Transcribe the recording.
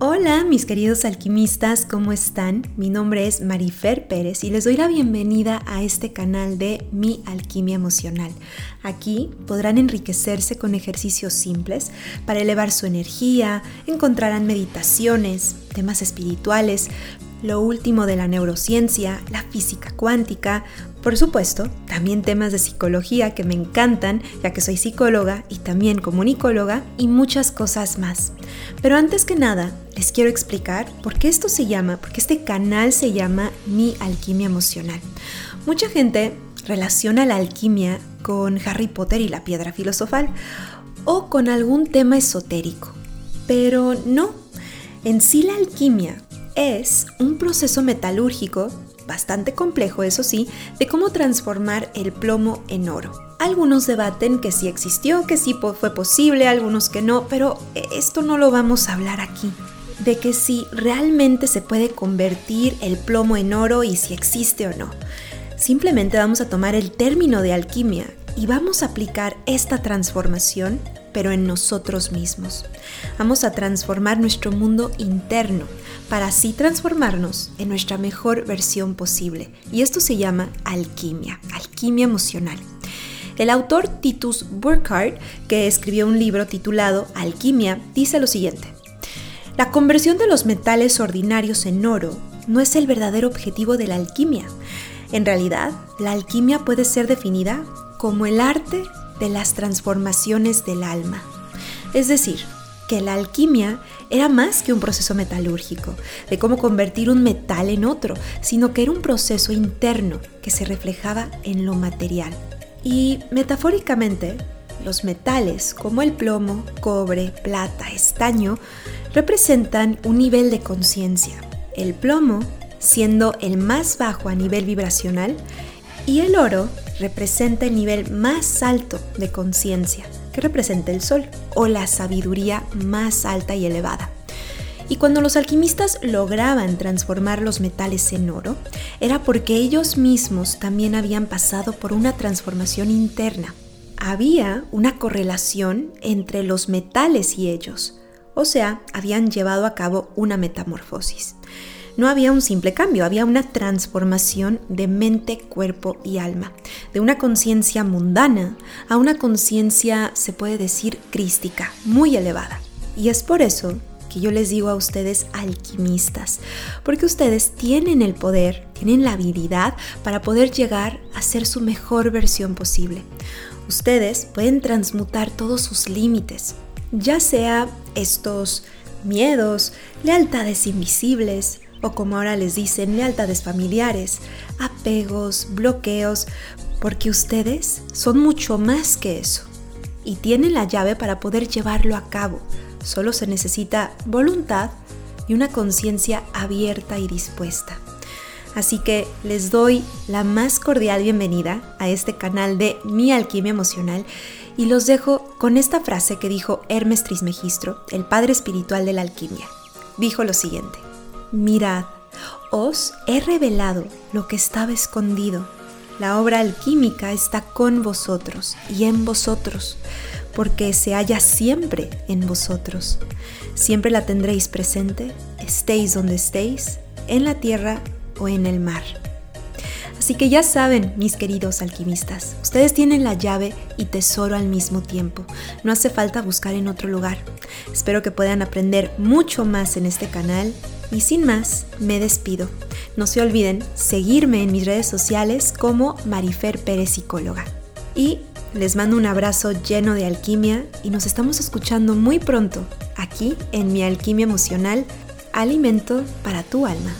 Hola mis queridos alquimistas, ¿cómo están? Mi nombre es Marifer Pérez y les doy la bienvenida a este canal de Mi Alquimia Emocional. Aquí podrán enriquecerse con ejercicios simples para elevar su energía, encontrarán meditaciones, temas espirituales, lo último de la neurociencia, la física cuántica, por supuesto, también temas de psicología que me encantan, ya que soy psicóloga y también comunicóloga y muchas cosas más. Pero antes que nada, les quiero explicar por qué esto se llama, porque este canal se llama Mi Alquimia Emocional. Mucha gente relaciona la alquimia con Harry Potter y la piedra filosofal o con algún tema esotérico. Pero no, en sí la alquimia es un proceso metalúrgico bastante complejo eso sí, de cómo transformar el plomo en oro. Algunos debaten que sí existió, que sí fue posible, algunos que no, pero esto no lo vamos a hablar aquí. De que si realmente se puede convertir el plomo en oro y si existe o no. Simplemente vamos a tomar el término de alquimia y vamos a aplicar esta transformación pero en nosotros mismos. Vamos a transformar nuestro mundo interno para así transformarnos en nuestra mejor versión posible. Y esto se llama alquimia, alquimia emocional. El autor Titus Burkhardt, que escribió un libro titulado Alquimia, dice lo siguiente. La conversión de los metales ordinarios en oro no es el verdadero objetivo de la alquimia. En realidad, la alquimia puede ser definida como el arte de las transformaciones del alma. Es decir, que la alquimia era más que un proceso metalúrgico, de cómo convertir un metal en otro, sino que era un proceso interno que se reflejaba en lo material. Y metafóricamente, los metales como el plomo, cobre, plata, estaño, representan un nivel de conciencia. El plomo siendo el más bajo a nivel vibracional y el oro representa el nivel más alto de conciencia, que representa el sol, o la sabiduría más alta y elevada. Y cuando los alquimistas lograban transformar los metales en oro, era porque ellos mismos también habían pasado por una transformación interna. Había una correlación entre los metales y ellos, o sea, habían llevado a cabo una metamorfosis no había un simple cambio, había una transformación de mente, cuerpo y alma, de una conciencia mundana a una conciencia, se puede decir, crística, muy elevada. Y es por eso que yo les digo a ustedes alquimistas, porque ustedes tienen el poder, tienen la habilidad para poder llegar a ser su mejor versión posible. Ustedes pueden transmutar todos sus límites, ya sea estos miedos, lealtades invisibles, o como ahora les dicen, lealtades familiares, apegos, bloqueos, porque ustedes son mucho más que eso y tienen la llave para poder llevarlo a cabo. Solo se necesita voluntad y una conciencia abierta y dispuesta. Así que les doy la más cordial bienvenida a este canal de Mi Alquimia Emocional y los dejo con esta frase que dijo Hermes Trismegistro, el padre espiritual de la alquimia. Dijo lo siguiente. Mirad, os he revelado lo que estaba escondido. La obra alquímica está con vosotros y en vosotros, porque se halla siempre en vosotros. Siempre la tendréis presente, estéis donde estéis, en la tierra en el mar. Así que ya saben, mis queridos alquimistas, ustedes tienen la llave y tesoro al mismo tiempo. No hace falta buscar en otro lugar. Espero que puedan aprender mucho más en este canal y sin más, me despido. No se olviden seguirme en mis redes sociales como Marifer Pérez Psicóloga. Y les mando un abrazo lleno de alquimia y nos estamos escuchando muy pronto aquí en mi alquimia emocional, alimento para tu alma.